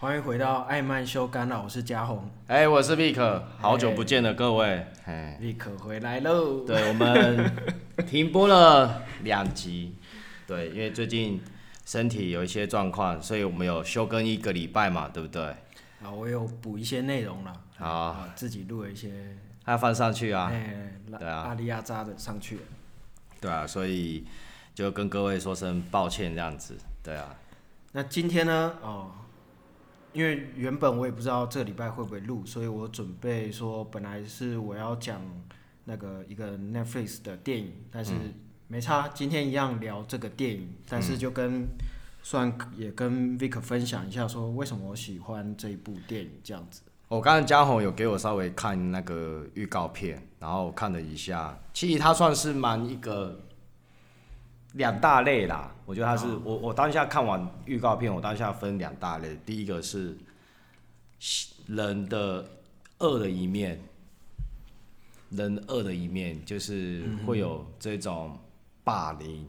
欢迎回到艾曼修干了，我是嘉宏。哎、欸，我是 Vic，好久不见了，各位。哎，Vic 回来喽。对，我们停播了两集。对，因为最近身体有一些状况，所以我们有休更一个礼拜嘛，对不对？啊，我有补一些内容了。好、啊，自己录了一些。还要放上去啊？哎，对啊，阿里亚扎的上去了。对啊，所以就跟各位说声抱歉，这样子。对啊。那今天呢？哦。因为原本我也不知道这个礼拜会不会录，所以我准备说，本来是我要讲那个一个 Netflix 的电影，但是没差，今天一样聊这个电影，但是就跟算也跟 Vic 分享一下，说为什么我喜欢这一部电影这样子。我刚才嘉宏有给我稍微看那个预告片，然后我看了一下，其实它算是蛮一个。两大类啦，我觉得它是、哦、我我当下看完预告片，我当下分两大类。第一个是人的恶的一面，人恶的一面就是会有这种霸凌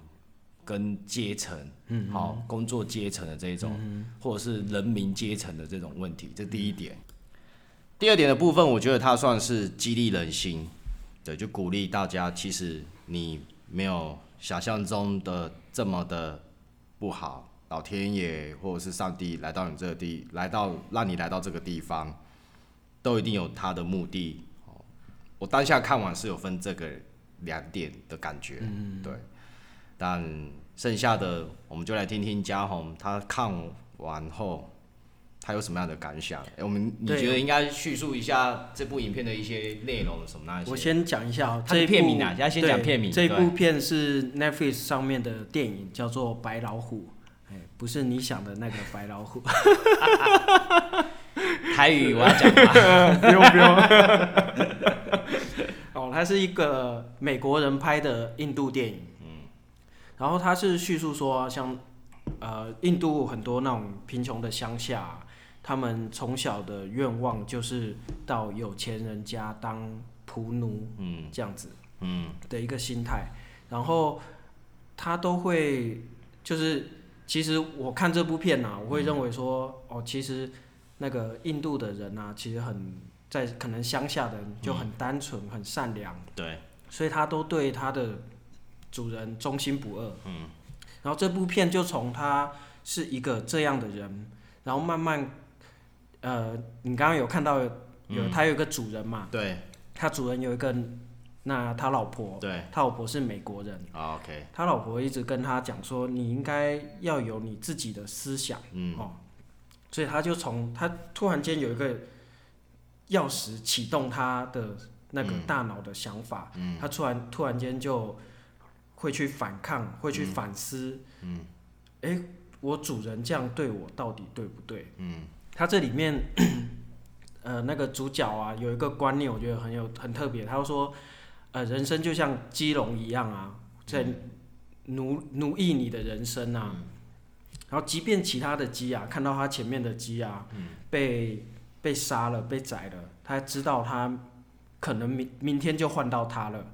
跟阶层，嗯，好工作阶层的这种，嗯、或者是人民阶层的这种问题，这第一点。第二点的部分，我觉得它算是激励人心，对，就鼓励大家，其实你没有。想象中的这么的不好，老天爷或者是上帝来到你这个地，来到让你来到这个地方，都一定有他的目的。我当下看完是有分这个两点的感觉，嗯、对。但剩下的我们就来听听嘉宏他看完后。他有什么样的感想？欸、我们你觉得应该叙述一下这部影片的一些内容什么那些？我先讲一下、喔，这一片名啊，先讲片名。这部片是 Netflix 上面的电影，叫做《白老虎》，哎，不是你想的那个白老虎。台语我要讲吗？不 用不用。哦，它是一个美国人拍的印度电影。嗯。然后它是叙述说，像呃印度很多那种贫穷的乡下。他们从小的愿望就是到有钱人家当仆奴，嗯，这样子，嗯，的一个心态。然后他都会，就是其实我看这部片啊，我会认为说，哦，其实那个印度的人啊，其实很在可能乡下的人就很单纯、很善良，对，所以他都对他的主人忠心不二，嗯。然后这部片就从他是一个这样的人，然后慢慢。呃，你刚刚有看到有、嗯、他有一个主人嘛？对，他主人有一个，那他老婆，对，他老婆是美国人。Oh, OK，他老婆一直跟他讲说，你应该要有你自己的思想，嗯，哦，所以他就从他突然间有一个钥匙启动他的那个大脑的想法，嗯，他突然突然间就会去反抗，会去反思，嗯，哎、欸，我主人这样对我到底对不对？嗯。他这里面，呃，那个主角啊，有一个观念，我觉得很有很特别。他说，呃，人生就像鸡笼一样啊，在奴奴役你的人生啊。然后，即便其他的鸡啊，看到他前面的鸡啊，被被杀了，被宰了，他知道他可能明明天就换到他了，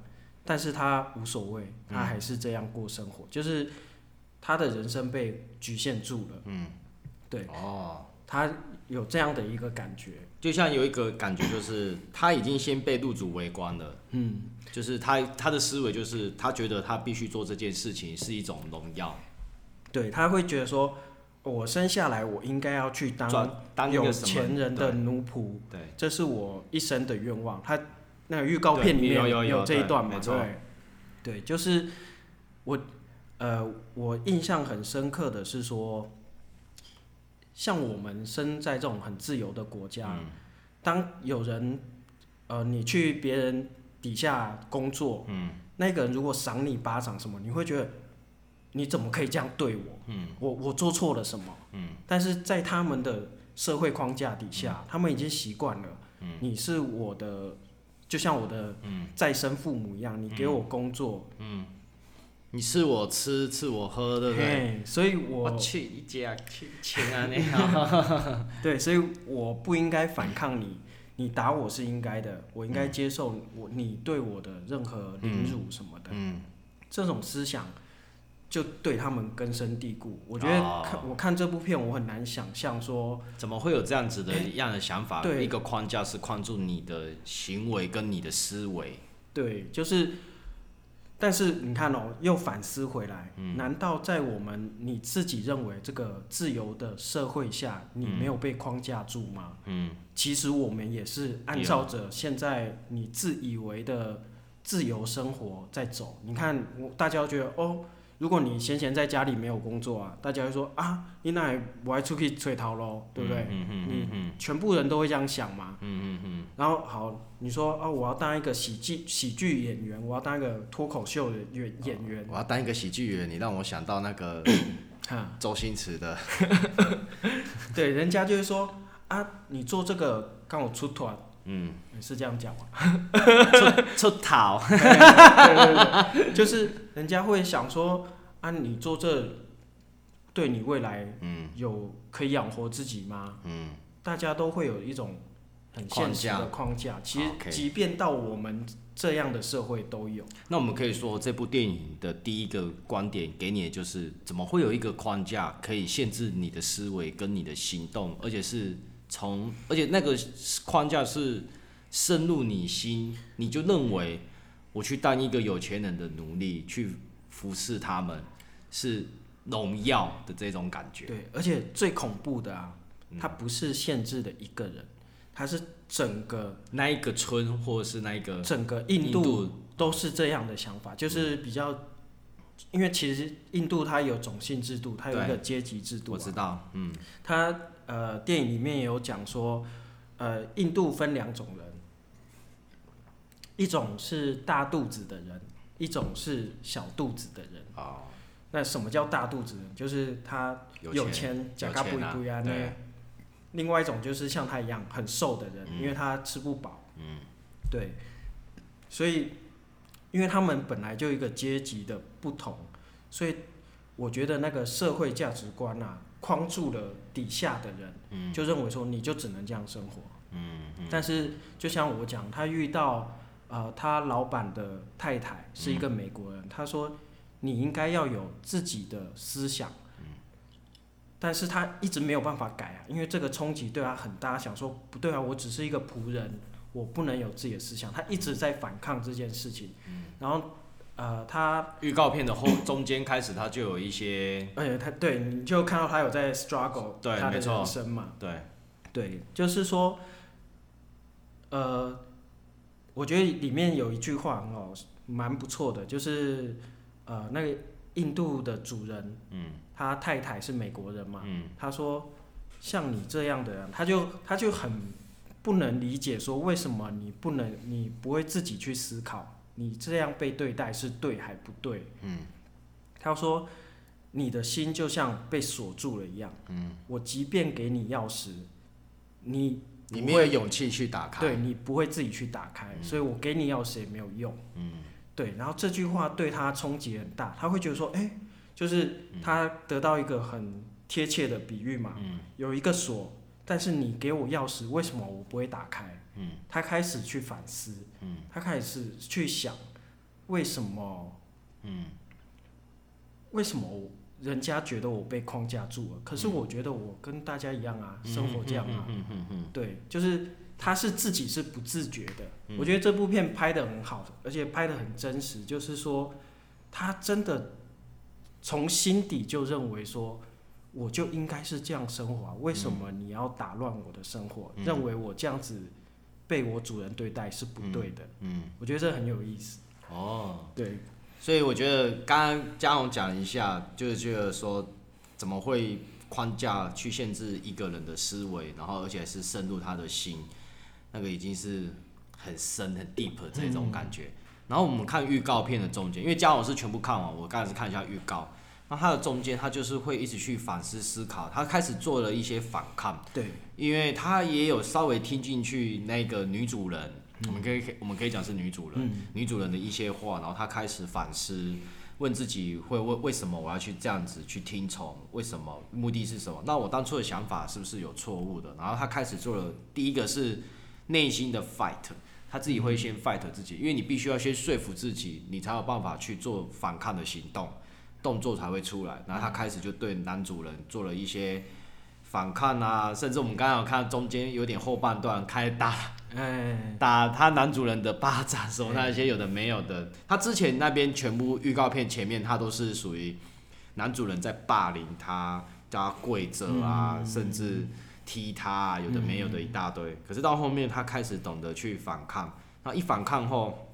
但是他无所谓，他还是这样过生活，就是他的人生被局限住了。嗯，对。哦。他。有这样的一个感觉，就像有一个感觉，就是他已经先被入主围观了。嗯，就是他他的思维就是他觉得他必须做这件事情是一种荣耀。对，他会觉得说，我生下来我应该要去当当有钱人的奴仆。对，这是我一生的愿望。他那个预告片里面有有有这一段嘛？对，对，就是我呃，我印象很深刻的是说。像我们生在这种很自由的国家，嗯、当有人，呃，你去别人底下工作，嗯、那个人如果赏你巴掌什么，你会觉得你怎么可以这样对我？嗯、我我做错了什么？嗯、但是在他们的社会框架底下，嗯、他们已经习惯了，嗯、你是我的，就像我的再生父母一样，你给我工作。嗯嗯你赐我吃，赐我喝，对不对？所以我，我去一家去钱啊你 对，所以我不应该反抗你，你打我是应该的，我应该接受我你对我的任何凌辱什么的。嗯，这种思想就对他们根深蒂固。我觉得看、哦、我看这部片，我很难想象说怎么会有这样子的一样的想法，对一个框架是框住你的行为跟你的思维。对，就是。但是你看哦，又反思回来，嗯、难道在我们你自己认为这个自由的社会下，你没有被框架住吗？嗯，其实我们也是按照着现在你自以为的自由生活在走。你看，我大家都觉得哦。如果你闲闲在家里没有工作啊，大家会说啊，你那我还出去吹逃喽，对不对？嗯嗯嗯嗯、全部人都会这样想嘛。嗯嗯嗯、然后好，你说啊，我要当一个喜剧喜剧演员，我要当一个脱口秀的演演员。我要当一个喜剧演员，你让我想到那个 周星驰的。对，人家就会说啊，你做这个刚好出团。嗯，是这样讲吗？出出逃，对对对，就是人家会想说啊，你做这对你未来嗯有可以养活自己吗？嗯，大家都会有一种很现实的框架。其实，即便到我们这样的社会都有。那我们可以说，这部电影的第一个观点给你的就是，怎么会有一个框架可以限制你的思维跟你的行动，而且是。从，而且那个框架是深入你心，你就认为我去当一个有钱人的奴隶，去服侍他们，是荣耀的这种感觉。对，而且最恐怖的啊，它不是限制的一个人，它是整个那一个村，或者是那一个整个印度都是这样的想法，就是比较，因为其实印度它有种姓制度，它有一个阶级制度啊。我知道，嗯，它。呃，电影里面也有讲说，呃，印度分两种人，一种是大肚子的人，一种是小肚子的人。哦。那什么叫大肚子人？就是他有钱，假咖不不呀那。另外一种就是像他一样很瘦的人，嗯、因为他吃不饱。嗯。对。所以，因为他们本来就一个阶级的不同，所以我觉得那个社会价值观啊。框住了底下的人，嗯、就认为说你就只能这样生活。嗯嗯、但是就像我讲，他遇到呃他老板的太太是一个美国人，嗯、他说你应该要有自己的思想。嗯、但是他一直没有办法改啊，因为这个冲击对他很大。想说不对啊，我只是一个仆人，我不能有自己的思想。他一直在反抗这件事情。嗯、然后。呃，他预告片的后中间开始，他就有一些，而且他对，你就看到他有在 struggle 对他的人生嘛，对，对，就是说，呃，我觉得里面有一句话哦，蛮不错的，就是呃，那个印度的主人，嗯，他太太是美国人嘛，嗯，他说像你这样的人，他就他就很不能理解说为什么你不能，你不会自己去思考。你这样被对待是对还不对？嗯，他说，你的心就像被锁住了一样。嗯，我即便给你钥匙，你你没有勇气去打开，对，你不会自己去打开，嗯，所以我给你钥匙也没有用。嗯，对，然后这句话对他冲击很大，他会觉得说，哎，就是他得到一个很贴切的比喻嘛。嗯，有一个锁，但是你给我钥匙，为什么我不会打开？嗯，他开始去反思，嗯，他开始去想，为什么，嗯，为什么人家觉得我被框架住了？可是我觉得我跟大家一样啊，嗯、生活这样啊，嗯嗯嗯、对，就是他是自己是不自觉的。嗯、我觉得这部片拍的很好，而且拍的很真实，就是说他真的从心底就认为说。我就应该是这样生活啊，为什么你要打乱我的生活？嗯、认为我这样子被我主人对待是不对的。嗯，嗯我觉得这很有意思。哦，对，所以我觉得刚刚嘉荣讲一下，就是觉得说怎么会框架去限制一个人的思维，然后而且是深入他的心，那个已经是很深很 deep 这种感觉。嗯、然后我们看预告片的中间，因为嘉荣是全部看完，我刚才是看一下预告。那他的中间，他就是会一直去反思思考，他开始做了一些反抗。对，因为他也有稍微听进去那个女主人，嗯、我们可以我们可以讲是女主人，嗯、女主人的一些话，然后他开始反思，问自己会为为什么我要去这样子去听从？为什么？目的是什么？那我当初的想法是不是有错误的？然后他开始做了第一个是内心的 fight，他自己会先 fight 自己，因为你必须要先说服自己，你才有办法去做反抗的行动。动作才会出来，然后他开始就对男主人做了一些反抗啊，甚至我们刚刚有看到中间有点后半段开始打，哎，打他男主人的巴掌什么那些有的没有的，他之前那边全部预告片前面他都是属于男主人在霸凌他，叫他跪着啊，甚至踢他啊，有的没有的一大堆，可是到后面他开始懂得去反抗，然后一反抗后。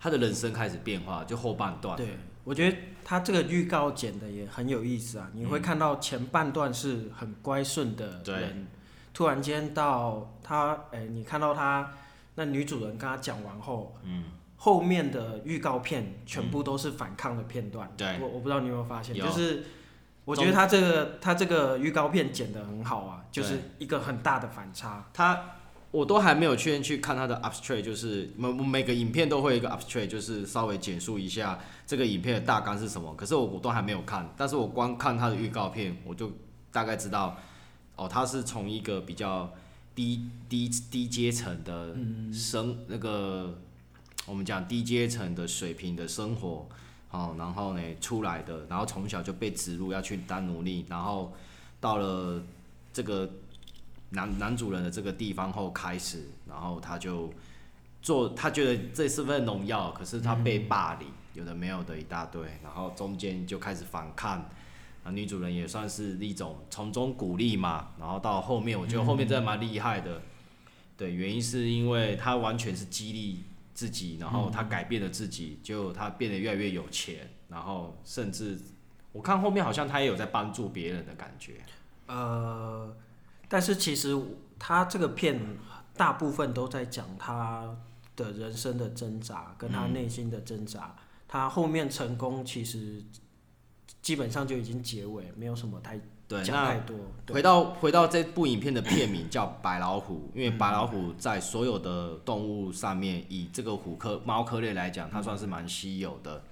他的人生开始变化，就后半段。对，我觉得他这个预告剪的也很有意思啊！你会看到前半段是很乖顺的人，突然间到他，哎、欸，你看到他那女主人跟他讲完后，嗯，后面的预告片全部都是反抗的片段。对，我我不知道你有没有发现，就是我觉得他这个他这个预告片剪得很好啊，就是一个很大的反差。他。我都还没有确认去看他的 abstract，就是每每个影片都会有一个 abstract，就是稍微简述一下这个影片的大纲是什么。可是我我都还没有看，但是我光看他的预告片，我就大概知道，哦，他是从一个比较低低低阶层的生、那个我们讲低阶层的水平的生活，哦，然后呢出来的，然后从小就被植入要去当奴隶，然后到了这个。男男主人的这个地方后开始，然后他就做，他觉得这是份荣耀，可是他被霸凌，有的没有的一大堆，然后中间就开始反抗，啊，女主人也算是一种从中鼓励嘛，然后到后面，我觉得后面真的蛮厉害的，对，原因是因为他完全是激励自己，然后他改变了自己，就他变得越来越有钱，然后甚至我看后面好像他也有在帮助别人的感觉，呃。但是其实他这个片大部分都在讲他的人生的挣扎，跟他内心的挣扎。他后面成功，其实基本上就已经结尾，没有什么太讲太多。回到回到这部影片的片名叫《白老虎》，因为白老虎在所有的动物上面，以这个虎科猫科类来讲，它算是蛮稀有的。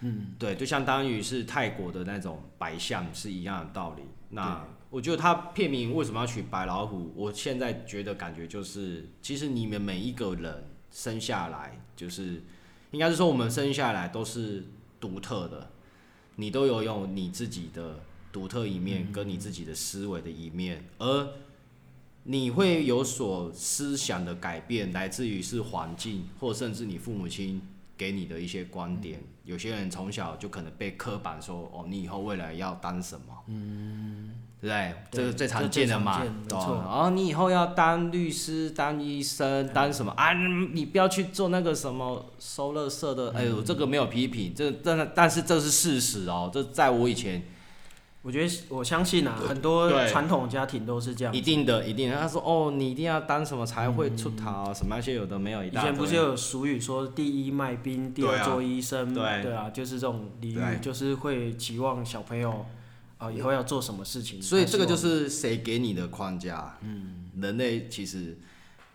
嗯，对，就相当于是泰国的那种白象是一样的道理。那我觉得他片名为什么要取白老虎？我现在觉得感觉就是，其实你们每一个人生下来就是，应该是说我们生下来都是独特的，你都有用你自己的独特一面，跟你自己的思维的一面，而你会有所思想的改变，来自于是环境，或甚至你父母亲给你的一些观点。有些人从小就可能被刻板说，哦，你以后未来要当什么？嗯。对，对，这个最常见的嘛，对，然后你以后要当律师、当医生、当什么啊？你不要去做那个什么收垃圾的。哎呦，这个没有批评，这真的，但是这是事实哦。这在我以前，我觉得我相信啊，很多传统家庭都是这样。一定的，一定的。他说哦，你一定要当什么才会出头，什么那些有的没有。以前不是有俗语说第一卖兵，第二做医生，对啊，对啊，就是这种俚语，就是会期望小朋友。哦，以后要做什么事情？所以这个就是谁给你的框架？嗯，人类其实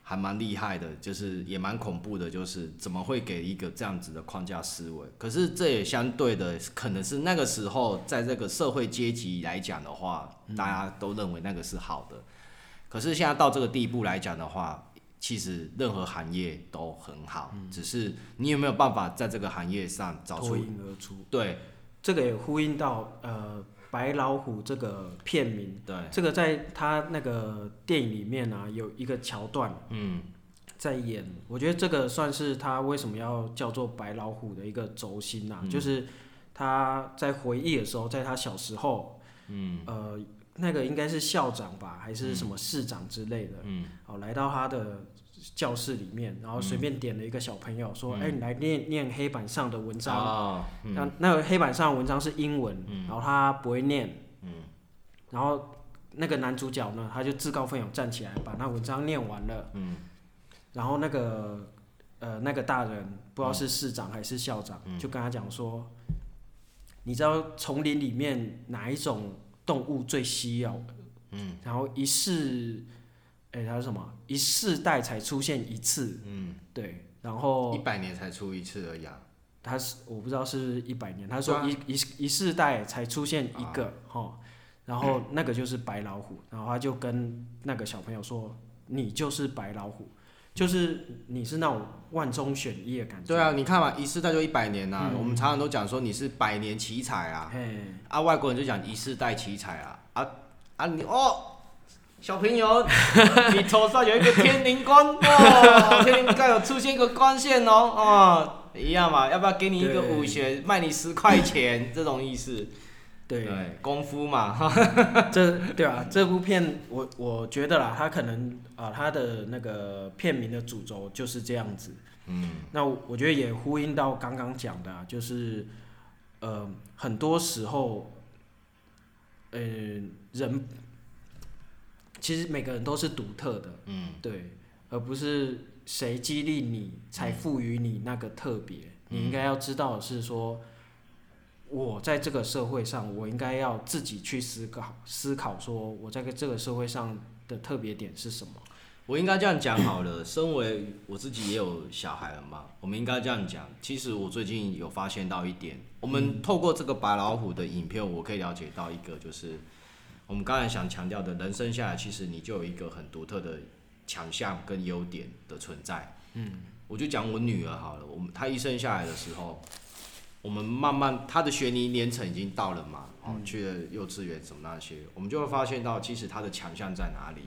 还蛮厉害的，就是也蛮恐怖的，就是怎么会给一个这样子的框架思维？可是这也相对的，可能是那个时候在这个社会阶级来讲的话，大家都认为那个是好的。可是现在到这个地步来讲的话，其实任何行业都很好，只是你有没有办法在这个行业上找出？脱颖而出。对，这个也呼应到呃。白老虎这个片名，对，这个在他那个电影里面啊，有一个桥段，嗯，在演，我觉得这个算是他为什么要叫做白老虎的一个轴心啊，嗯、就是他在回忆的时候，在他小时候，嗯，呃，那个应该是校长吧，还是什么市长之类的，嗯，哦，来到他的。教室里面，然后随便点了一个小朋友说：“哎、嗯欸，你来念念黑板上的文章。哦”那、嗯、那个黑板上的文章是英文，嗯、然后他不会念。嗯、然后那个男主角呢，他就自告奋勇站起来，把那文章念完了。嗯、然后那个呃那个大人不知道是市长还是校长，嗯、就跟他讲说：“你知道丛林里面哪一种动物最稀有？嗯、然后一世。”哎、欸，他说什么？一世代才出现一次，嗯，对，然后一百年才出一次而已啊。他是我不知道是一百年，他说一一一世代才出现一个，哈、啊，然后那个就是白老虎，然后他就跟那个小朋友说：“你就是白老虎。”就是你是那种万中选一的感觉。对啊，你看嘛，一世代就一百年呐、啊嗯。我们常常都讲说你是百年奇才啊。啊，外国人就讲一世代奇才啊。啊啊你哦。小朋友，你头上有一个天灵光哦，天灵盖有出现一个光线哦，哦，一样嘛，要不要给你一个武学，卖你十块钱这种意思？对，对功夫嘛，这对啊，这部片我我觉得啦，他可能啊，他的那个片名的主轴就是这样子。嗯，那我觉得也呼应到刚刚讲的，啊，就是呃，很多时候，呃，人。其实每个人都是独特的，嗯，对，而不是谁激励你才赋予你那个特别。嗯。你应该要知道的是说，我在这个社会上，我应该要自己去思考，思考说我在这个社会上的特别点是什么。我应该这样讲好了。身为我自己也有小孩了嘛，我们应该这样讲。其实我最近有发现到一点，我们透过这个白老虎的影片，我可以了解到一个就是。我们刚才想强调的，人生下来其实你就有一个很独特的强项跟优点的存在。嗯，我就讲我女儿好了，我们她一生下来的时候，我们慢慢她的学龄年程已经到了嘛，哦，去了幼稚园什么那些，我们就会发现到其实她的强项在哪里。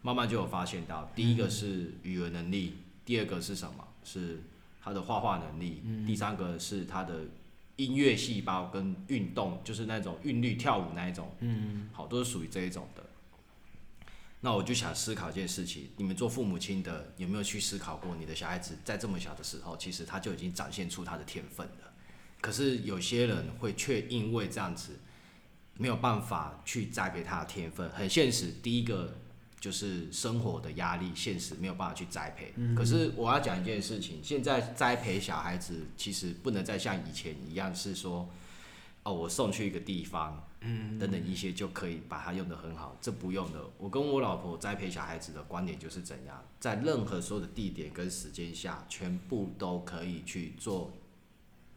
慢慢就有发现到，第一个是语文能力，第二个是什么？是她的画画能力，第三个是她的。音乐细胞跟运动，就是那种韵律跳舞那一种，嗯，好，都是属于这一种的。那我就想思考一件事情：你们做父母亲的有没有去思考过，你的小孩子在这么小的时候，其实他就已经展现出他的天分了。可是有些人会却因为这样子，没有办法去栽培他的天分，很现实。第一个。就是生活的压力，现实没有办法去栽培。嗯、可是我要讲一件事情，现在栽培小孩子其实不能再像以前一样，是说，哦，我送去一个地方，嗯，等等一些就可以把它用得很好。这不用的。我跟我老婆栽培小孩子的观点就是怎样，在任何所有的地点跟时间下，全部都可以去做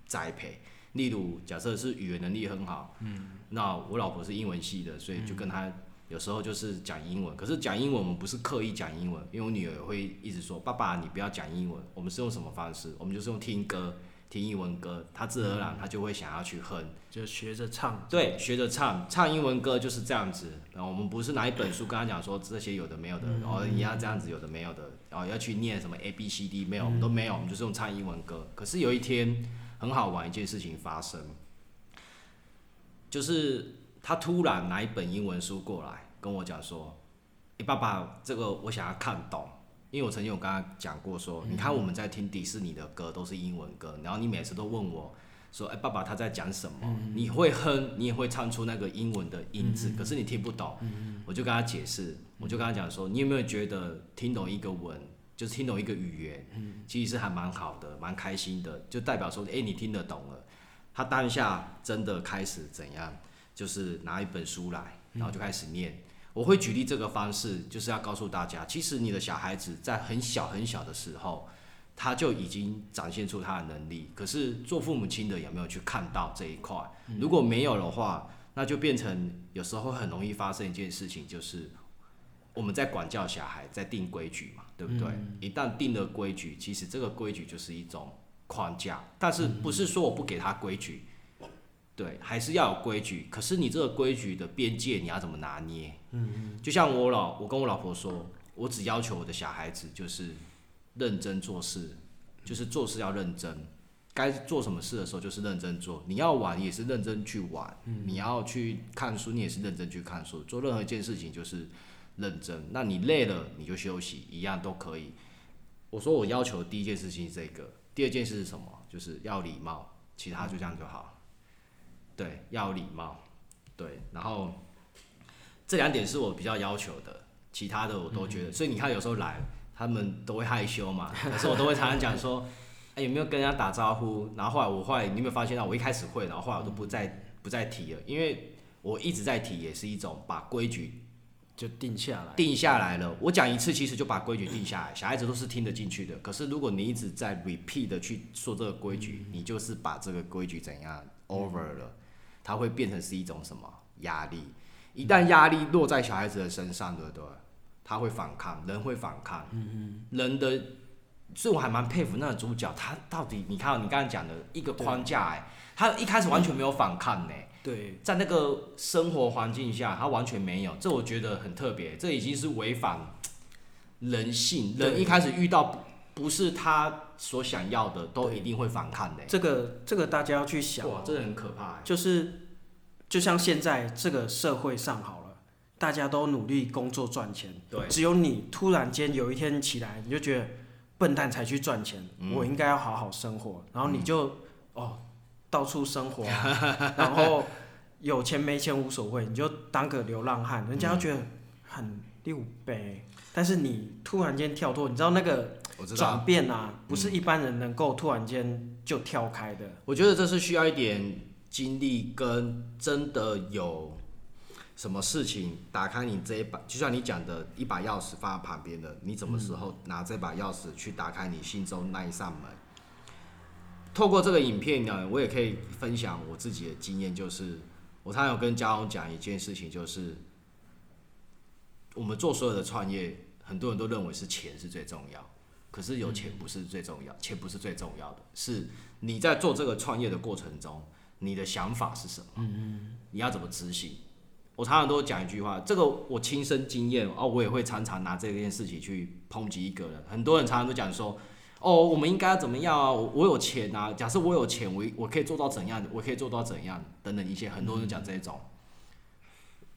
栽培。例如，假设是语言能力很好，嗯，那我老婆是英文系的，所以就跟她。有时候就是讲英文，可是讲英文我们不是刻意讲英文，因为我女儿会一直说：“爸爸，你不要讲英文。”我们是用什么方式？我们就是用听歌，听英文歌，她自然而然她就会想要去哼，就学着唱。对，学着唱，唱英文歌就是这样子。然后我们不是拿一本书跟她讲说这些有的没有的，然后你要这样子有的没有的，然后要去念什么 A B C D，没有，我们都没有，我们就是用唱英文歌。可是有一天很好玩一件事情发生，就是。他突然拿一本英文书过来跟我讲说：“诶，爸爸，这个我想要看懂，因为我曾经有跟他讲过说，你看我们在听迪士尼的歌都是英文歌，然后你每次都问我说，诶，爸爸他在讲什么？你会哼，你也会唱出那个英文的音字，可是你听不懂。我就跟他解释，我就跟他讲说，你有没有觉得听懂一个文，就是听懂一个语言，其实是还蛮好的，蛮开心的，就代表说，诶，你听得懂了。他当下真的开始怎样？”就是拿一本书来，然后就开始念。嗯。我会举例这个方式，就是要告诉大家，其实你的小孩子在很小很小的时候，他就已经展现出他的能力。可是做父母亲的有没有去看到这一块？如果没有的话，那就变成有时候很容易发生一件事情，就是我们在管教小孩，在定规矩嘛，对不对？一旦定了规矩，其实这个规矩就是一种框架，但是不是说我不给他规矩。对，还是要有规矩。可是你这个规矩的边界，你要怎么拿捏？嗯，就像我老，我跟我老婆说，我只要求我的小孩子就是认真做事，就是做事要认真。该做什么事的时候就是认真做。你要玩也是认真去玩，你要去看书你也是认真去看书。做任何一件事情就是认真。那你累了你就休息，一样都可以。我说我要求的第一件事情是这个，第二件事是什么？就是要礼貌，其他就这样就好。对，要有礼貌，对，然后这两点是我比较要求的，其他的我都觉得。嗯、所以你看，有时候来，他们都会害羞嘛，可是我都会常常讲说，哎，有没有跟人家打招呼？然后后来我后来，你有没有发现到，我一开始会，然后后来我都不再不再提了，因为我一直在提，也是一种把规矩就定下来，定下来了。我讲一次，其实就把规矩定下来，小孩子都是听得进去的。可是如果你一直在 repeat 的去说这个规矩，你就是把这个规矩怎样 over 了。它会变成是一种什么压力？一旦压力落在小孩子的身上，对不对？他会反抗，人会反抗。嗯嗯。人的，所以我还蛮佩服那个主角，他到底你看你刚才讲的一个框架，哎，他一开始完全没有反抗呢。对。在那个生活环境下，他完全没有，这我觉得很特别，这已经是违反人性。人一开始遇到不是他所想要的，都一定会反抗的。这个这个大家要去想，哇，这很可怕。就是。就像现在这个社会上好了，大家都努力工作赚钱，对，只有你突然间有一天起来，你就觉得笨蛋才去赚钱，嗯，我应该要好好生活，然后你就，嗯，哦到处生活，然后有钱没钱无所谓，你就当个流浪汉，人家觉得很六倍，但是你突然间跳脱，你知道那个转变啊，不是一般人能够突然间就跳开的。我觉得这是需要一点。经历跟真的有什么事情打开你这一把，就像你讲的一把钥匙放在旁边的，你什么时候拿这把钥匙去打开你心中那一扇门？透过这个影片呢，我也可以分享我自己的经验，就是我常常有跟家荣讲一件事情，就是我们做所有的创业，很多人都认为是钱是最重要，可是有钱不是最重要，钱不是最重要的，是你在做这个创业的过程中。你的想法是什么？嗯，你要怎么执行？我常常都讲一句话，这个我亲身经验哦，我也会常常拿这件事情去抨击一个人。很多人常常都讲说，哦，我们应该怎么样啊？我有钱啊，假设我有钱，我我可以做到怎样？我可以做到怎样？等等一些，很多人讲这种。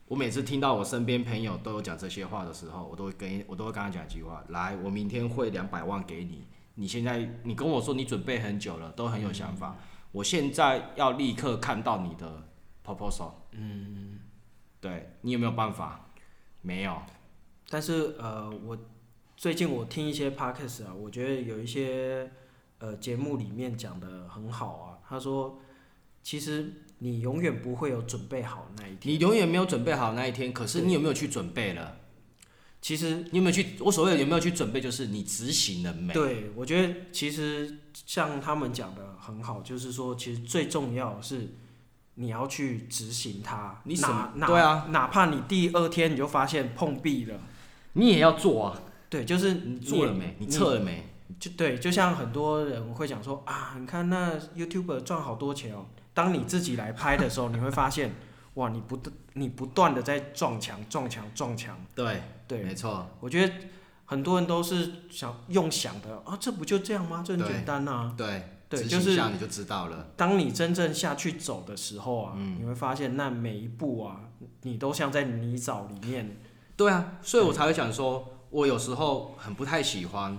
我每次听到我身边朋友都有讲这些话的时候，我都会跟我都会跟他讲一句话：来，我明天汇两百万给你。你现在你跟我说你准备很久了，都很有想法。嗯我现在要立刻看到你的 proposal。嗯，对，你有没有办法？没有。但是呃，我最近我听一些 podcast 啊，我觉得有一些呃节目里面讲的很好啊。他说，其实你永远不会有准备好那一天。你永远没有准备好那一天，可是你有没有去准备了？其实你有没有去？我所谓有没有去准备，就是你执行了没？对，我觉得其实。像他们讲的很好，就是说，其实最重要是你要去执行它。你哪哪对啊，哪怕你第二天你就发现碰壁了，你也要做啊。对，就是你做了没？你测了没？就对，就像很多人会讲说啊，你看那 YouTuber 赚好多钱哦。当你自己来拍的时候，你会发现，哇，你不你不断的在撞墙、撞墙、撞墙。对对，没错。我觉得。很多人都是想用想的啊，这不就这样吗？这很简单啊。对对，就是你就知道了。当你真正下去走的时候啊，嗯、你会发现那每一步啊，你都像在泥沼里面。对啊，所以我才会讲说，我有时候很不太喜欢，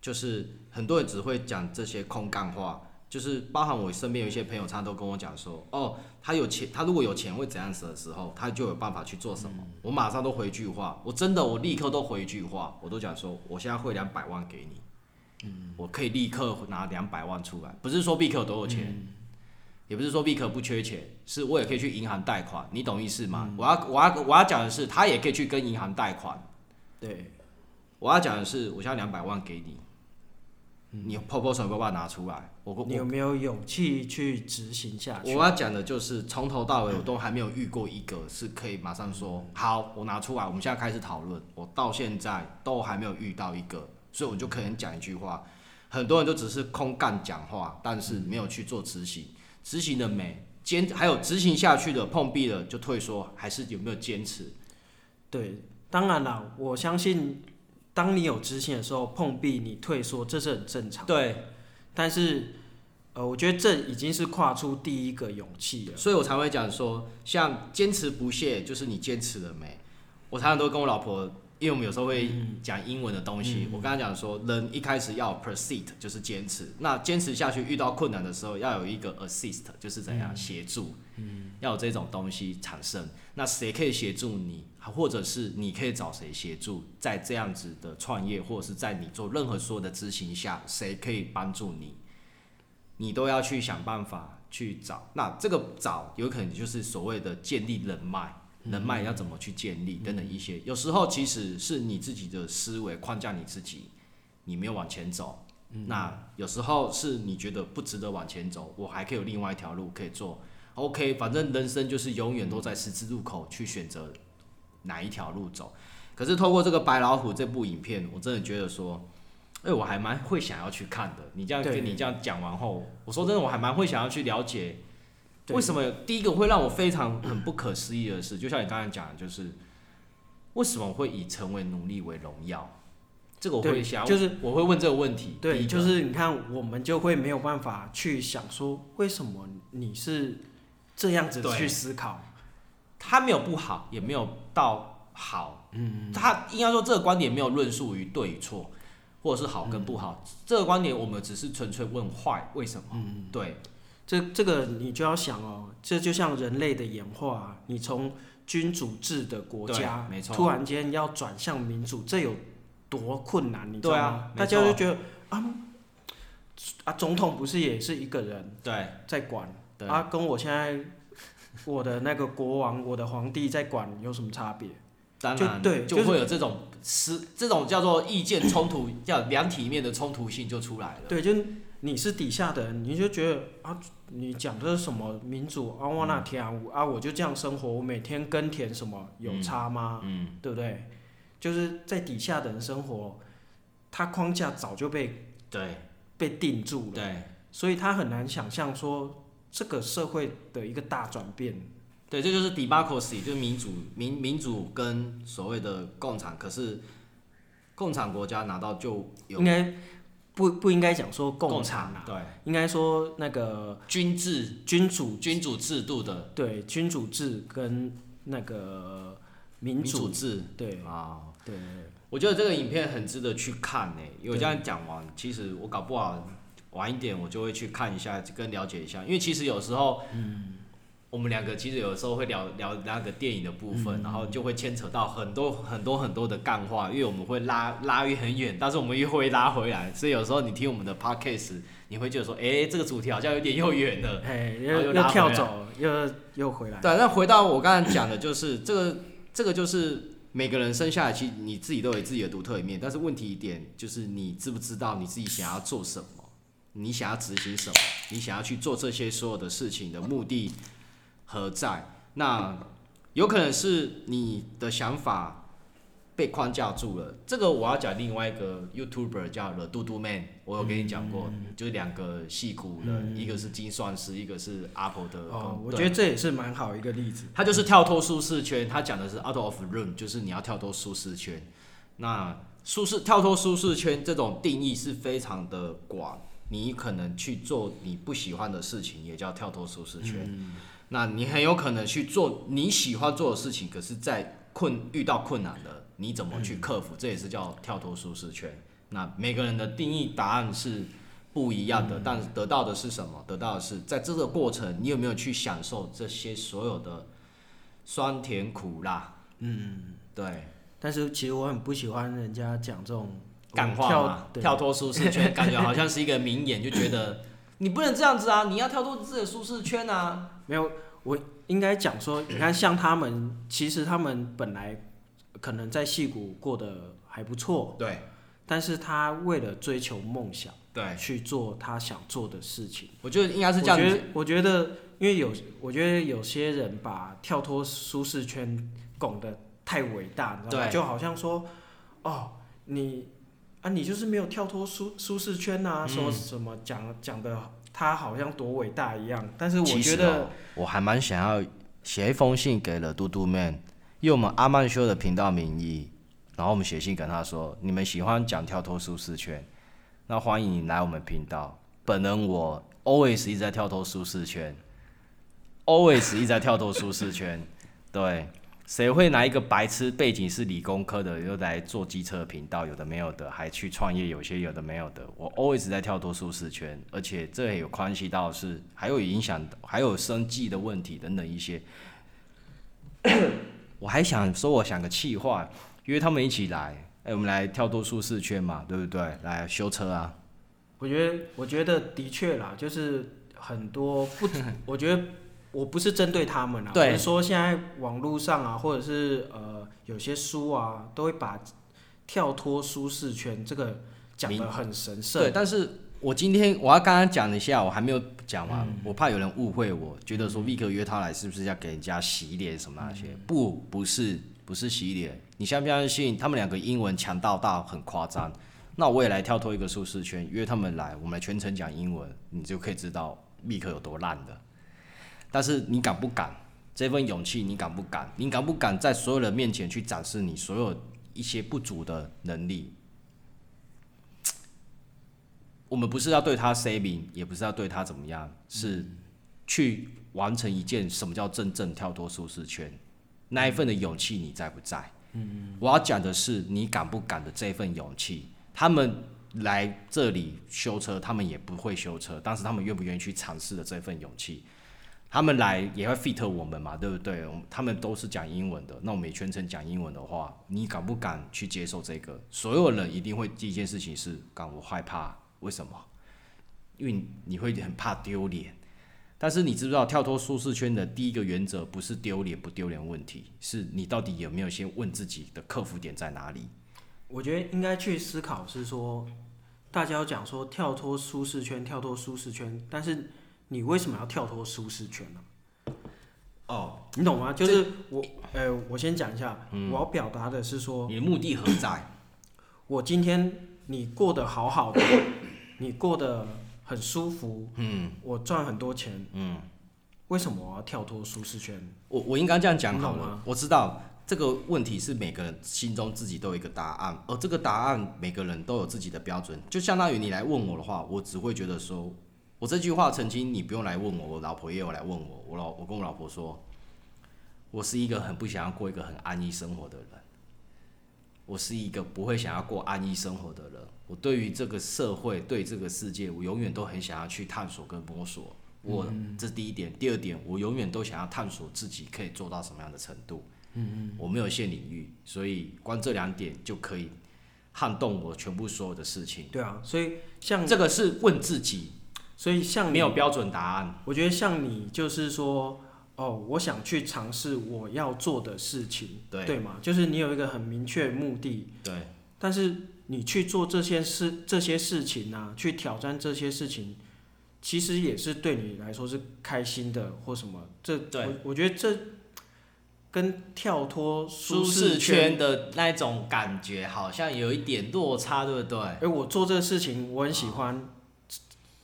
就是很多人只会讲这些空干话。就是包含我身边有一些朋友，他都跟我讲说，哦，他有钱，他如果有钱会怎样子的时候，他就有办法去做什么。嗯、我马上都回一句话，我真的，我立刻都回一句话，我都讲说，我现在汇两百万给你，嗯，我可以立刻拿两百万出来，不是说必可都有钱，嗯，也不是说必可不缺钱，是我也可以去银行贷款，你懂意思吗？嗯、我要我要我要讲的是，他也可以去跟银行贷款，对，我要讲的是，我现在两百万给你。你 proposal 有没有办法拿出来？我你有没有勇气去执行下去？我要讲的就是从头到尾我都还没有遇过一个是可以马上说好，我拿出来，我们现在开始讨论。我到现在都还没有遇到一个，所以我就可能讲一句话，很多人都只是空干讲话，但是没有去做执行。执行的没坚，还有执行下去的碰壁了就退缩，还是有没有坚持？对，当然了，我相信。当你有执行的时候碰壁，你退缩，这是很正常。对，但是，呃，我觉得这已经是跨出第一个勇气了。所以我才会讲说，像坚持不懈，就是你坚持了没？我常常都跟我老婆，因为我们有时候会讲英文的东西，嗯、我跟她讲说，人一开始要 proceed，就是坚持。那坚持下去，遇到困难的时候，要有一个 assist，就是怎样协助。嗯，要有这种东西产生。那谁可以协助你？或者是你可以找谁协助，在这样子的创业，或者是在你做任何所有的执行下，谁可以帮助你？你都要去想办法去找。那这个找有可能就是所谓的建立人脉，人脉要怎么去建立等等一些。有时候其实是你自己的思维框架你自己，你没有往前走。那有时候是你觉得不值得往前走，我还可以有另外一条路可以做。OK，反正人生就是永远都在十字路口去选择哪一条路走？可是透过这个白老虎这部影片，我真的觉得说，哎、欸，我还蛮会想要去看的。你这样跟你这样讲完后，我说真的，我还蛮会想要去了解，为什么第一个会让我非常很不可思议的是，就像你刚才讲的，就是为什么会以成为奴隶为荣耀？这个我会想，就是我会问这个问题。对，就是你看，我们就会没有办法去想说，为什么你是这样子去思考？他没有不好，也没有到好。嗯，他应该说这个观点没有论述于对与错，或者是好跟不好。嗯、这个观点我们只是纯粹问坏为什么？嗯，对。这这个你就要想哦，这就像人类的演化，你从君主制的国家，没错，突然间要转向民主，这有。多困难，你知道吗？啊、大家就觉得啊啊，总统不是也是一个人对在管？对，啊，跟我现在我的那个国王，我的皇帝在管有什么差别？当然，就对，就会有这种是、就是、这种叫做意见冲突，叫两体面的冲突性就出来了。对，就你是底下的人，你就觉得啊，你讲的是什么民主啊？我那天啊，我就这样生活，我每天耕田什么有差吗？嗯，嗯对不对？就是在底下的人生活，他框架早就被对被定住了，对，所以他很难想象说这个社会的一个大转变。对，这就是 democracy，就是民主民民主跟所谓的共产，可是共产国家拿到就有应该不不应该讲说共产啊，对，应该说那个君制君主君主制度的对君主制跟那个民主，民主制对啊。对，我觉得这个影片很值得去看呢。因为我这样讲完，其实我搞不好晚一点我就会去看一下，跟了解一下。因为其实有时候，嗯，我们两个其实有时候会聊聊那个电影的部分，嗯、然后就会牵扯到很多很多很多的干话。因为我们会拉拉越很远，但是我们又会拉回来，所以有时候你听我们的 podcast，你会觉得说，哎，这个主题好像有点又远了，哎，又又跳走，又又回来。对，那回到我刚才讲的，就是这个这个就是。每个人生下来，其实你自己都有自己的独特一面，但是问题一点就是你知不知道你自己想要做什么，你想要执行什么，你想要去做这些所有的事情的目的何在？那有可能是你的想法。被框架住了，这个我要讲另外一个 YouTuber 叫 The Do Do Man，我有跟你讲过，嗯、就是两个戏骨的，嗯、一个是精算师，一个是 Apple 的。哦，我觉得这也是蛮好一个例子。他就是跳脱舒适圈，他讲的是 Out of Room，就是你要跳脱舒适圈。那舒适跳脱舒适圈这种定义是非常的广，你可能去做你不喜欢的事情，也叫跳脱舒适圈。嗯、那你很有可能去做你喜欢做的事情，可是，在困遇到困难的。你怎么去克服？这也是叫跳脱舒适圈。那每个人的定义答案是不一样的，但得到的是什么？得到的是在这个过程，你有没有去享受这些所有的酸甜苦辣？嗯，对。但是其实我很不喜欢人家讲这种干话嘛，跳脱舒适圈，感觉好像是一个名言，就觉得 你不能这样子啊，你要跳脱自己的舒适圈啊。没有，我应该讲说，你看像他们，其实他们本来。可能在戏谷过得还不错，对，但是他为了追求梦想，对，去做他想做的事情。我觉得应该是这样子。我觉得，我觉得，因为有，我觉得有些人把跳脱舒适圈拱得太伟大，你知道吗？对，就好像说，哦，你啊，你就是没有跳脱舒舒适圈啊，说什么讲讲的他好像多伟大一样。但是我觉得，哦、我还蛮想要写一封信给了嘟嘟 man。用我们阿曼修的频道名义，然后我们写信跟他说：“你们喜欢讲跳脱舒适圈，那欢迎你来我们频道。本人我 always 一直在跳脱舒适圈，always 一直在跳脱舒适圈。对，谁会拿一个白痴背景是理工科的又来做机车频道？有的没有的，还去创业，有些有的没有的。我 always 在跳脱舒适圈，而且这也有关系到是还有影响，还有生计的问题等等一些。”我还想说，我想个气话，约他们一起来，哎、我们来跳脱舒适圈嘛，对不对？来修车啊！我觉得，我觉得的确啦，就是很多不，我觉得我不是针对他们啊，我，是说现在网络上啊，或者是呃有些书啊，都会把跳脱舒适圈这个讲的很神圣。对，但是。我今天我要刚刚讲一下，我还没有讲完，嗯、我怕有人误会我，觉得说 Vic 约他来是不是要给人家洗脸什么那些？嗯、不，不是，不是洗脸。你相不相信他们两个英文强到到很夸张？那我也来跳脱一个舒适圈，约他们来，我们来全程讲英文，你就可以知道密克有多烂的。但是你敢不敢？这份勇气你敢不敢？你敢不敢在所有人面前去展示你所有一些不足的能力？我们不是要对他 saving，也不是要对他怎么样，是去完成一件什么叫真正跳脱舒适圈。那一份的勇气你在不在？嗯，我要讲的是你敢不敢的这份勇气。他们来这里修车，他们也不会修车，但是他们愿不愿意去尝试的这份勇气。他们来也会 fit 我们嘛，对不对？他们都是讲英文的，那我们全程讲英文的话，你敢不敢去接受这个？所有人一定会第一件事情是，敢我害怕，为什么？因为你会很怕丢脸。但是你知不知道跳脱舒适圈的第一个原则不是丢脸不丢脸问题，是你到底有没有先问自己的克服点在哪里？我觉得应该去思考是说，大家要讲说跳脱舒适圈，跳脱舒适圈，但是你为什么要跳脱舒适圈呢？哦，你懂吗？就是我，呃、欸，我先讲一下，嗯、我要表达的是说，你的目的何在？我今天你过得好好的，你过得。很舒服，嗯，我赚很多钱，嗯，为什么我要跳脱舒适圈？我我应该这样讲好吗。我知道这个问题是每个人心中自己都有一个答案，而这个答案每个人都有自己的标准。就相当于你来问我的话，我只会觉得说，我这句话曾经你不用来问我，我老婆也有来问我，我老我跟我老婆说，我是一个很不想要过一个很安逸生活的人，我是一个不会想要过安逸生活的人。我对于这个社会，对这个世界，我永远都很想要去探索跟摸索。我这是第一点，第二点，我永远都想要探索自己可以做到什么样的程度。嗯我没有限领域，所以光这两点就可以撼动我全部所有的事情。对啊，所以像这个是问自己，所以像没有标准答案。我觉得像你就是说，哦，我想去尝试我要做的事情，对对吗？就是你有一个很明确的目的，对，但是。你去做这些事，这些事情啊，去挑战这些事情，其实也是对你来说是开心的，或什么？这，对我我觉得这跟跳脱舒适圈的那种感觉好像有一点落差，对不对？哎，我做这个事情，我很喜欢。哦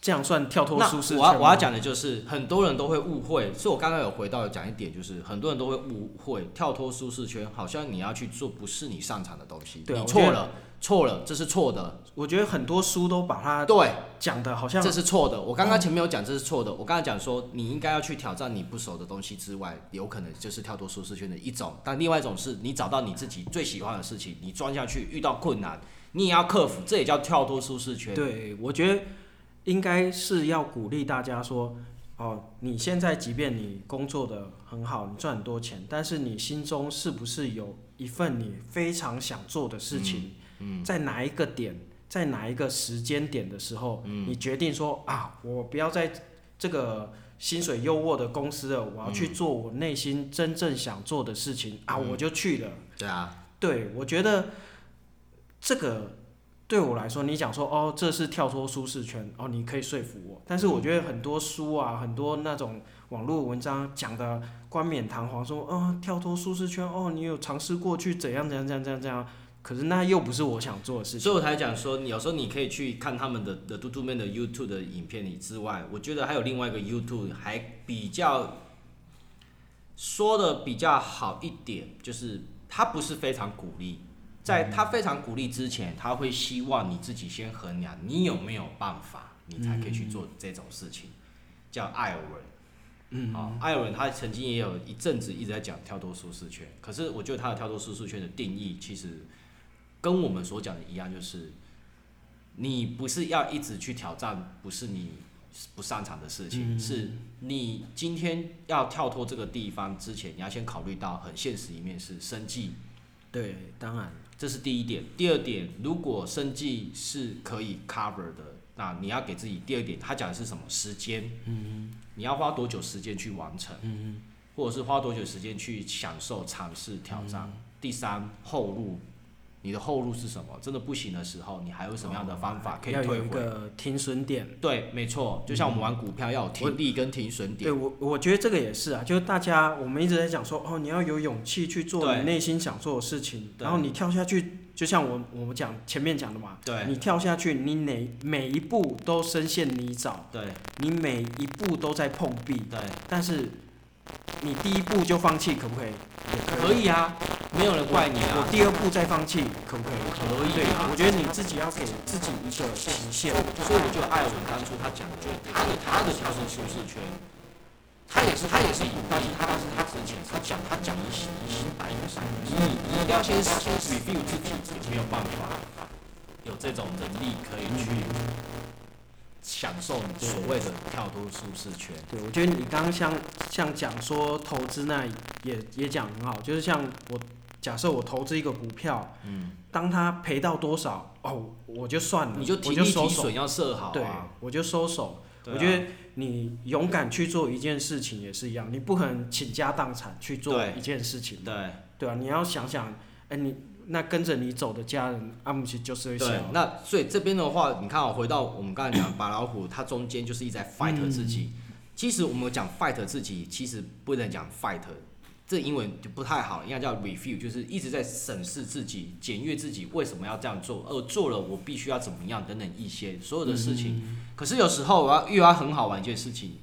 这样算跳脱舒适圈？我要我要讲的就是，很多人都会误会，所以我刚刚有回到讲一点，就是很多人都会误会跳脱舒适圈，好像你要去做不是你擅长的东西。对，你错了，错了，这是错的。我觉得很多书都把它对讲的好像这是错的。我刚刚前面有讲这是错的，我刚才讲说你应该要去挑战你不熟的东西之外，有可能就是跳脱舒适圈的一种。但另外一种是你找到你自己最喜欢的事情，你钻下去，遇到困难你也要克服，这也叫跳脱舒适圈。对，我觉得。应该是要鼓励大家说，哦，你现在即便你工作的很好，你赚很多钱，但是你心中是不是有一份你非常想做的事情？嗯，嗯，在哪一个点，在哪一个时间点的时候，嗯，你决定说啊，我不要在这个薪水优渥的公司了，我要去做我内心真正想做的事情，嗯，啊，我就去了。对啊，对，我觉得这个。对我来说，你讲说哦，这是跳脱舒适圈哦，你可以说服我。但是我觉得很多书啊，很多那种网络文章讲的冠冕堂皇，说哦，跳脱舒适圈哦，你有尝试过去怎样怎样怎样怎样怎样。可是那又不是我想做的事情。所以我才讲说，你有时候你可以去看他们的的嘟嘟面的 YouTube 的影片里之外，我觉得还有另外一个 YouTube 还比较说的比较好一点，就是他不是非常鼓励。在他非常鼓励之前，他会希望你自己先衡量你有没有办法，你才可以去做这种事情。叫艾尔文，嗯，好，艾尔文他曾经也有一阵子一直在讲跳脱舒适圈，可是我觉得他的跳脱舒适圈的定义其实跟我们所讲的一样，就是你不是要一直去挑战不是你不擅长的事情，是你今天要跳脱这个地方之前，你要先考虑到很现实一面是生计。对，当然。这是第一点，第二点，如果生计是可以 cover 的，那你要给自己第二点，他讲的是什么？时间，嗯，你要花多久时间去完成，嗯，或者是花多久时间去享受、尝试、挑战。第三，后路，你的后路是什么？真的不行的时候，你还有什么样的方法可以退回？要有一个停损点。对，没错，就像我们玩股票要有停利跟停损点。对我，我觉得这个也是啊，就是大家我们一直在讲说，哦，你要有勇气去做你内心想做的事情，然后你跳下去，就像我我们讲前面讲的嘛，对，你跳下去，你哪每一步都深陷泥沼，对，你每一步都在碰壁，对，但是。你第一步就放弃可不可以？可以啊，没有人怪你啊。我第二步再放弃可不可以？可以啊。我觉得你自己要给自己一个期限。所以我就艾文当初他讲的，就他的他的销售舒适圈，他也是他也是，但是他是他之前他讲他讲一些一些白的事情，你你一定要先先 review 自己有没有办法，有这种能力可以去。享受你所谓的跳脱舒适圈。对，我觉得你刚刚像像讲说投资那也也讲很好，就是像我假设我投资一个股票，嗯，当它赔到多少哦，我就算了，你就停利停损要设好啊，对，我就收手。啊、我觉得你勇敢去做一件事情也是一样，你不可能倾家荡产去做一件事情，对，对啊，你要想想，哎、欸，你。那跟着你走的家人，阿姆奇就是会对。那所以这边的话，你看哦，回到我们刚才讲白老虎，它中间就是一直在 fight 自己。嗯、其实我们讲 fight 自己，其实不能讲 fight，这英文就不太好，应该叫 review，就是一直在审视自己、检阅自己为什么要这样做，而做了我必须要怎么样等等一些所有的事情。嗯、可是有时候我要遇到很好玩一件事情，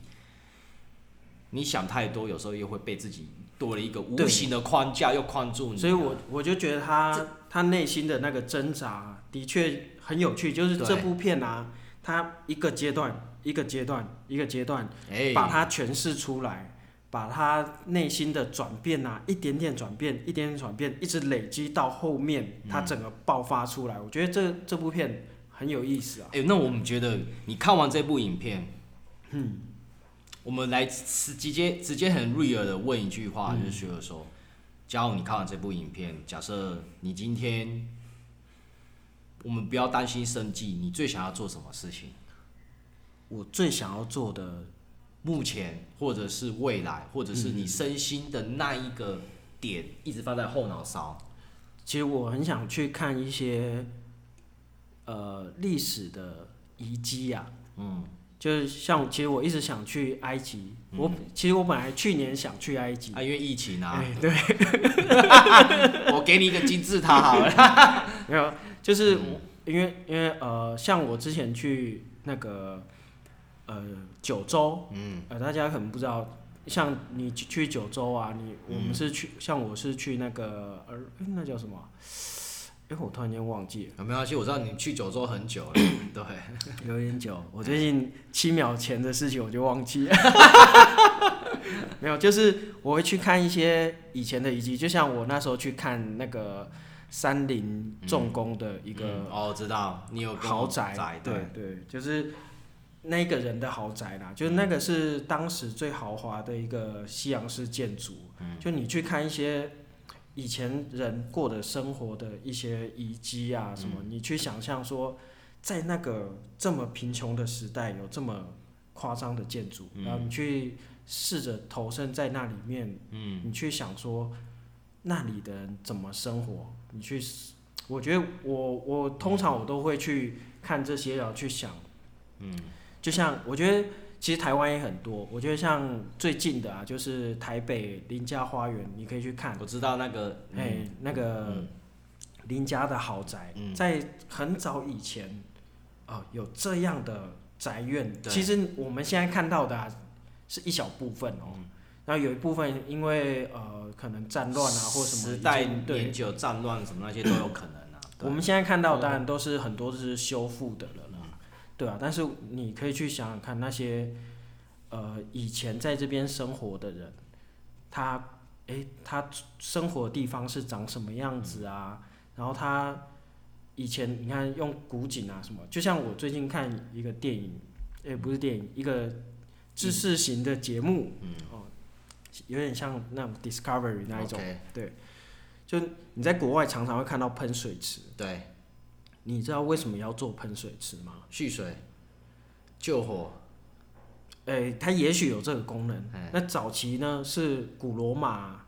你想太多，有时候又会被自己。多了一个无形的框架，又框住你。所以我我就觉得他他内心的那个挣扎的确很有趣。就是这部片啊，他一个阶段一个阶段一个阶段，把它诠释出来，把他内心的转变啊，一点点转变，一点点转变，一直累积到后面，他整个爆发出来。我觉得这这部片很有意思啊。哎，那我们觉得你看完这部影片，嗯。我们来直接直接很 real 的问一句话，嗯、就是说，假如你看完这部影片，假设你今天，我们不要担心生计，你最想要做什么事情？我最想要做的，目前或者是未来，或者是你身心的那一个点，一直放在后脑勺。其实我很想去看一些，呃，历史的遗迹呀，嗯。就是像，其实我一直想去埃及。嗯、我其实我本来去年想去埃及，啊，因为疫情啊。对。我给你一个金字塔好了。没有，就是因为因为呃，像我之前去那个呃九州，嗯，呃大家可能不知道，像你去九州啊，你我们是去，嗯、像我是去那个呃，那叫什么？哎，我突然间忘记了。没关系，我知道你去九州很久了，对，有点久。我最近七秒前的事情我就忘记了。没有，就是我会去看一些以前的遗迹，就像我那时候去看那个三林重工的一个、嗯嗯、哦，知道你有豪宅，对对，对，就是那个人的豪宅啦，就是那个是当时最豪华的一个西洋式建筑。嗯、就你去看一些。以前人过的生活的一些遗迹啊，什么，嗯、你去想象说，在那个这么贫穷的时代，有这么夸张的建筑，嗯、然后你去试着投身在那里面，嗯、你去想说，那里的人怎么生活？你去，我觉得我我通常我都会去看这些，然后去想，嗯，就像我觉得。其实台湾也很多，我觉得像最近的啊，就是台北林家花园，你可以去看。我知道那个，哎、嗯，那个林家的豪宅，嗯、在很早以前，啊、呃，有这样的宅院。对其实我们现在看到的、啊、是一小部分哦，嗯、然后有一部分因为呃可能战乱啊或什么时代年久战乱什么那些都有可能啊。我们现在看到当然都是很多是修复的了。对啊，但是你可以去想想看，那些呃以前在这边生活的人，他诶，他生活的地方是长什么样子啊？嗯、然后他以前你看用古井啊什么，就像我最近看一个电影，诶，不是电影，一个知识型的节目，嗯、哦，有点像那种 Discovery 那一种.对，就你在国外常常会看到喷水池，对。你知道为什么要做喷水池吗？蓄水、救火。诶、欸，它也许有这个功能。欸、那早期呢，是古罗马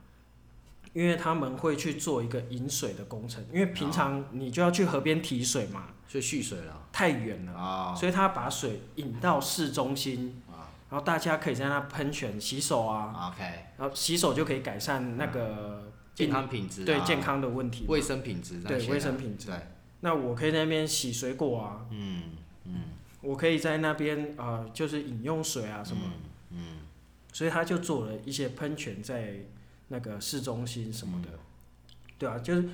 因为他们会去做一个引水的工程，因为平常你就要去河边提水嘛，所以蓄水了，太远了啊，所以他把水引到市中心，然后大家可以在那喷泉洗手啊，OK，然后洗手就可以改善那个健康品质，对健康的问题，卫生品质，对卫生品质，对，那我可以在那边洗水果啊，嗯嗯，我可以在那边呃就是饮用水啊什么，嗯，所以他就做了一些喷泉在。那个市中心什么的，嗯、对啊，就是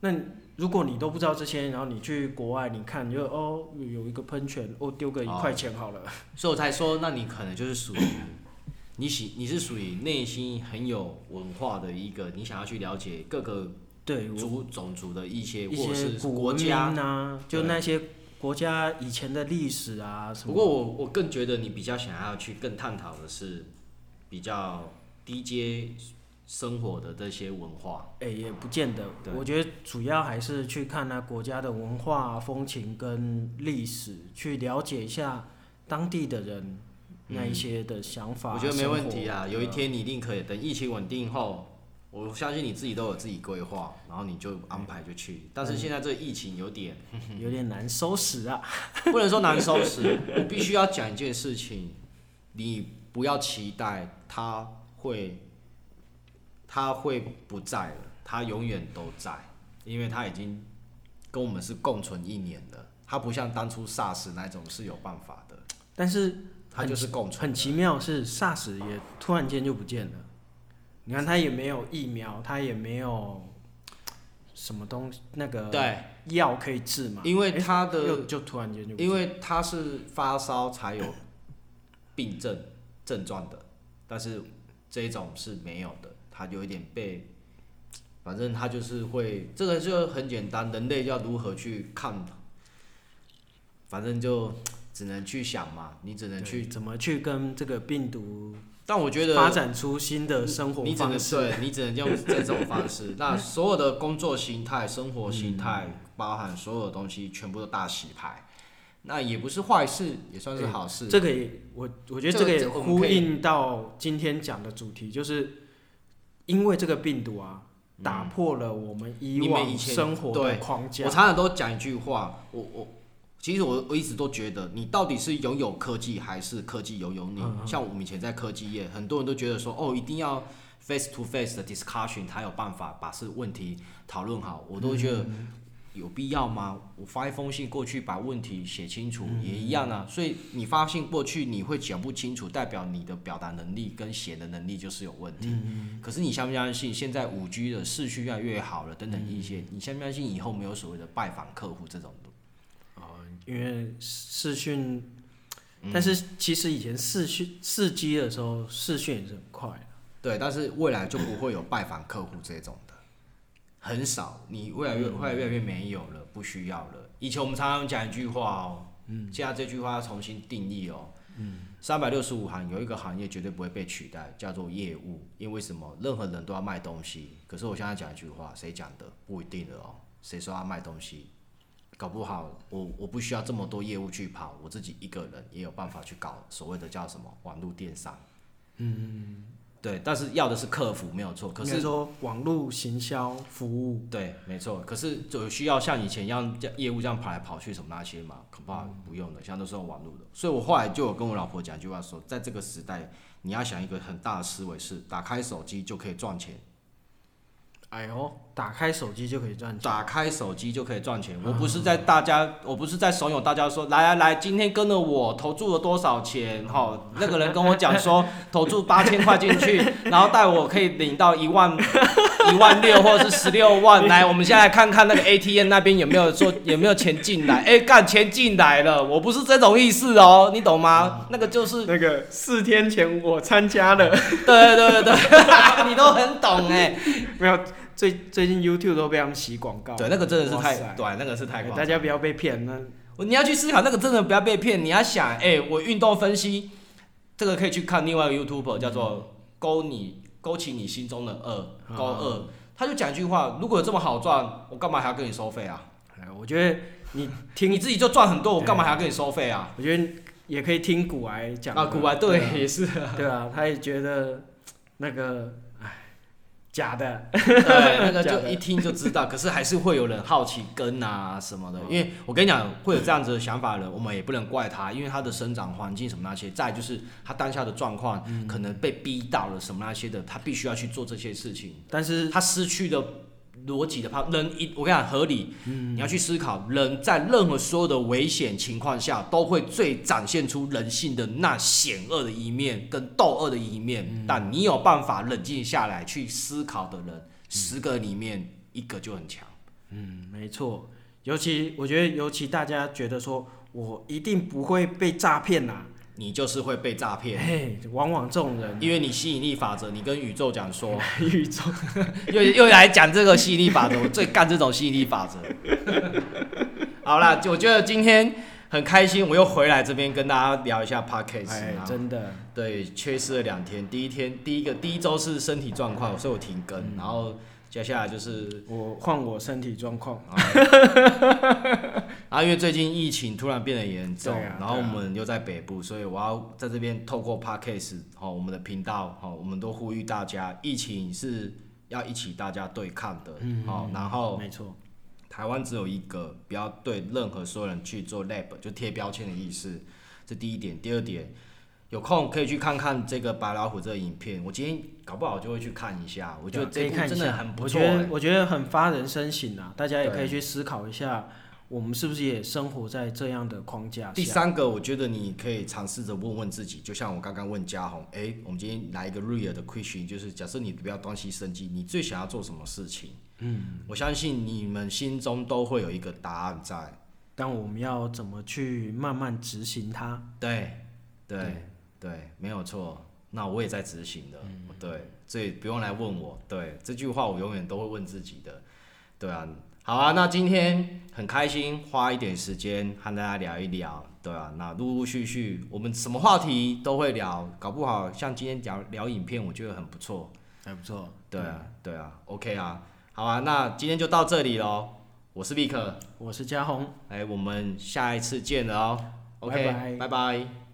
那如果你都不知道这些，然后你去国外，你看就哦有一个喷泉，哦丢个一块钱好了，哦，所以我才说，那你可能就是属于你喜你是属于内心很有文化的一个，你想要去了解各个对族种族的一些一些国家啊，就那些国家以前的历史啊什么。不过我我更觉得你比较想要去更探讨的是比较低阶。生活的这些文化，哎、欸，也不见得。对我觉得主要还是去看那国家的文化风情跟历史，去了解一下当地的人那一些的想法。嗯、我觉得没问题啊，有一天你一定可以。等疫情稳定后，我相信你自己都有自己规划，然后你就安排就去。但是现在这个疫情有点 有点难收拾啊，不能说难收拾，我必须要讲一件事情，你不要期待他会。他会不在了，他永远都在，因为他已经跟我们是共存一年了。他不像当初 SARS 那种是有办法的，但是他就是共存。很奇妙是 SARS 也突然间就不见了。你看他也没有疫苗，他也没有什么东西那个对药可以治嘛？因为他的、欸、就突然间就因为他是发烧才有病症症状的，但是这一种是没有的。他有一点被，反正他就是会，这个就很简单，人类要如何去看，反正就只能去想嘛，你只能去怎么去跟这个病毒，但我觉得发展出新的生活方式，对，你只能用这种方式。那所有的工作形态、生活形态，包含所有的东西，全部都大洗牌，那也不是坏事，也算是好事。这个也，我我觉得这个也呼应到今天讲的主题，就是。因为这个病毒啊，打破了我们以往生活的框架。我常常都讲一句话，我我其实我我一直都觉得，你到底是拥有科技，还是科技拥有你？嗯嗯，像我们以前在科技业，很多人都觉得说，哦，一定要 face to face 的 discussion 才有办法把是问题讨论好。我都觉得。有必要吗？我发一封信过去，把问题写清楚也一样啊。所以你发信过去，你会讲不清楚，代表你的表达能力跟写的能力就是有问题。可是你相不相信，现在五 G 的视讯越来越好了，等等一些，你相不相信以后没有所谓的拜访客户这种因为视讯，但是其实以前视讯四 G 的时候，视讯也是很快的。对，但是未来就不会有拜访客户这种的。很少，你未来越会越来越没有了，不需要了。以前我们常常讲一句话哦，嗯，现在这句话要重新定义哦，嗯，三百六十五行有一个行业绝对不会被取代，叫做业务。因为什么？任何人都要卖东西。可是我现在讲一句话，谁讲的？不一定的哦。谁说要卖东西？搞不好我我不需要这么多业务去跑，我自己一个人也有办法去搞所谓的叫什么网络电商。嗯。对，但是要的是客服没有错。可是说网络行销服务，对，没错。可是就需要像以前一样，业务这样跑来跑去什么那些嘛，恐怕不用的，现在都是用网络的。所以我后来就有跟我老婆讲一句话说，在这个时代，你要想一个很大的思维是，打开手机就可以赚钱。哎呦，打开手机就可以赚钱。打开手机就可以赚钱。我不是在大家，我不是在怂恿大家说，来来来，今天跟了我投注了多少钱？哈，那个人跟我讲说，投注八千块进去，然后带我可以领到一万一万六或者是十六万。来，我们现在来看看那个 ATM 那边有没有说有没有钱进来？哎，干钱进来了，我不是这种意思哦，你懂吗？那个就是那个四天前我参加了。对对对对，你都很懂哎，没有。最最近 YouTube 都被他们洗广告，对，那个真的是太，塞对，那个是太。大家不要被骗，那你要去思考，那个真的不要被骗。你要想，哎、欸，我运动分析，这个可以去看另外一个 YouTuber 叫做勾你勾起你心中的恶，勾二，他就讲一句话：如果有这么好赚，我干嘛还要跟你收费啊？我觉得你听你自己就赚很多，我干嘛还要跟你收费啊？我觉得也可以听古癌讲啊，古癌对，也是，对啊，他也觉得那个。假的，对，那个就一听就知道。可是还是会有人好奇跟啊什么的，因为我跟你讲，会有这样子的想法的人，我们也不能怪他，因为他的生长环境什么那些，再就是他当下的状况，可能被逼到了什么那些的，他必须要去做这些事情。但是他失去了。逻辑的怕人一，我跟你讲合理，嗯，你要去思考，人在任何所有的危险情况下，都会最展现出人性的那险恶的一面跟斗恶的一面。嗯、但你有办法冷静下来去思考的人，嗯、十个里面一个就很强。嗯，没错。尤其我觉得，尤其大家觉得说我一定不会被诈骗呐。你就是会被诈骗，嘿，往往这种人，因为你吸引力法则，你跟宇宙讲说，宇宙。又又来讲这个吸引力法则，我最干这种吸引力法则。好啦，我觉得今天很开心，我又回来这边跟大家聊一下 Podcast，哎，真的，对，缺失了两天，第一天第一个第一周是身体状况，所以我停更，嗯、然后。接下来就是我换我身体状况，然后因为最近疫情突然变得严重，然后我们又在北部，所以我要在这边透过 Podcast 哦，我们的频道哦，我们都呼吁大家，疫情是要一起大家对抗的，嗯，好，然后没错，台湾只有一个，不要对任何所有人去做 lab，就贴标签的意思，这第一点，第二点。有空可以去看看这个白老虎这个影片，我今天搞不好就会去看一下。我觉得这一部真的很不错，欸，我觉得我觉得很发人深省啊！大家也可以去思考一下，我们是不是也生活在这样的框架下？第三个，我觉得你可以尝试着问问自己，就像我刚刚问嘉宏，哎，欸，我们今天来一个 real 的 question，就是假设你不要东西升级，你最想要做什么事情？嗯，我相信你们心中都会有一个答案在，但我们要怎么去慢慢执行它？对，对。对对，没有错。那我也在执行的，嗯、对，所以不用来问我。对，这句话我永远都会问自己的。对啊，好啊。那今天很开心，花一点时间和大家聊一聊。对啊，那陆陆续续我们什么话题都会聊，搞不好像今天聊聊影片，我觉得很不错，还不错。对啊，嗯、对啊，OK 啊。好啊，那今天就到这里喽。我是 Vic，我是嘉宏。哎，我们下一次见了哦。OK，拜拜。拜拜。